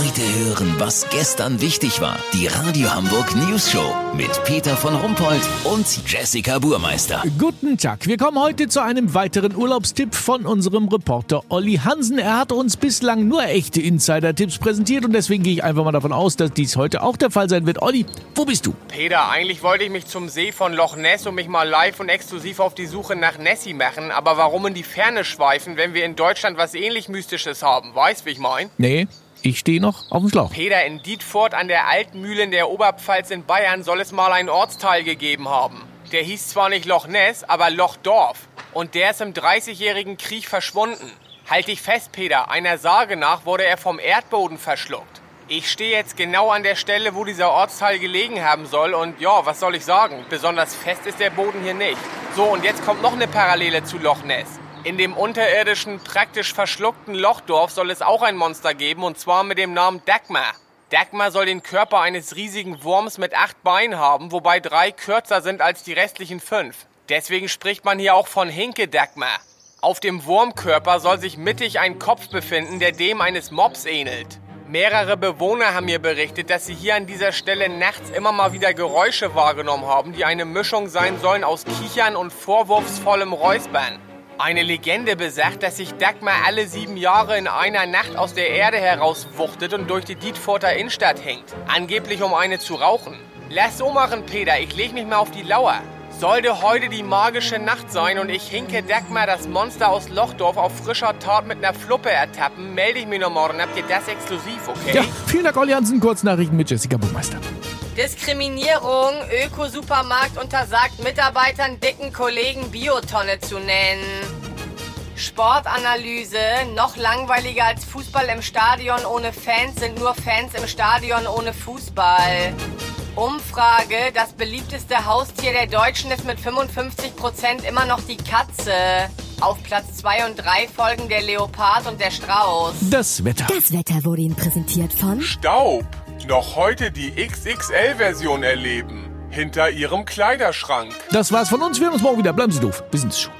Heute hören, was gestern wichtig war. Die Radio Hamburg News Show mit Peter von Rumpold und Jessica Burmeister. Guten Tag. Wir kommen heute zu einem weiteren Urlaubstipp von unserem Reporter Olli Hansen. Er hat uns bislang nur echte Insider-Tipps präsentiert und deswegen gehe ich einfach mal davon aus, dass dies heute auch der Fall sein wird. Olli, wo bist du? Peter, eigentlich wollte ich mich zum See von Loch Ness und mich mal live und exklusiv auf die Suche nach Nessie machen. Aber warum in die Ferne schweifen, wenn wir in Deutschland was ähnlich Mystisches haben? Weißt, wie ich mein? Nee, ich stehe noch auf dem Schlauch. Peter, in Dietfurt an der Altmühle in der Oberpfalz in Bayern soll es mal einen Ortsteil gegeben haben. Der hieß zwar nicht Loch Ness, aber Lochdorf. Und der ist im 30-jährigen Krieg verschwunden. Halt dich fest, Peter, einer Sage nach wurde er vom Erdboden verschluckt. Ich stehe jetzt genau an der Stelle, wo dieser Ortsteil gelegen haben soll und ja, was soll ich sagen? Besonders fest ist der Boden hier nicht. So, und jetzt kommt noch eine Parallele zu Loch Ness. In dem unterirdischen, praktisch verschluckten Lochdorf soll es auch ein Monster geben und zwar mit dem Namen Dagmar. Dagmar soll den Körper eines riesigen Wurms mit acht Beinen haben, wobei drei kürzer sind als die restlichen fünf. Deswegen spricht man hier auch von Hinke Dagmar. Auf dem Wurmkörper soll sich mittig ein Kopf befinden, der dem eines Mobs ähnelt. Mehrere Bewohner haben mir berichtet, dass sie hier an dieser Stelle nachts immer mal wieder Geräusche wahrgenommen haben, die eine Mischung sein sollen aus Kichern und vorwurfsvollem Räuspern. Eine Legende besagt, dass sich Dagmar alle sieben Jahre in einer Nacht aus der Erde herauswuchtet und durch die Dietforter Innenstadt hängt. Angeblich um eine zu rauchen. Lass so machen, Peter, ich leg mich mal auf die Lauer. Sollte heute die magische Nacht sein und ich hinke Dagmar das Monster aus Lochdorf auf frischer Tat mit einer Fluppe ertappen, melde ich mich noch morgen. Habt ihr das exklusiv, okay? Ja, vielen Dank, Olli Hansen. Kurznachrichten mit Jessica Burmeister. Diskriminierung. Öko-Supermarkt untersagt Mitarbeitern, dicken Kollegen Biotonne zu nennen. Sportanalyse. Noch langweiliger als Fußball im Stadion ohne Fans sind nur Fans im Stadion ohne Fußball. Umfrage. Das beliebteste Haustier der Deutschen ist mit 55% immer noch die Katze. Auf Platz 2 und 3 folgen der Leopard und der Strauß. Das Wetter. Das Wetter wurde Ihnen präsentiert von Staub. Noch heute die XXL-Version erleben. Hinter Ihrem Kleiderschrank. Das war's von uns. Wir hören uns morgen wieder. Bleiben Sie doof. Wir sind's schon.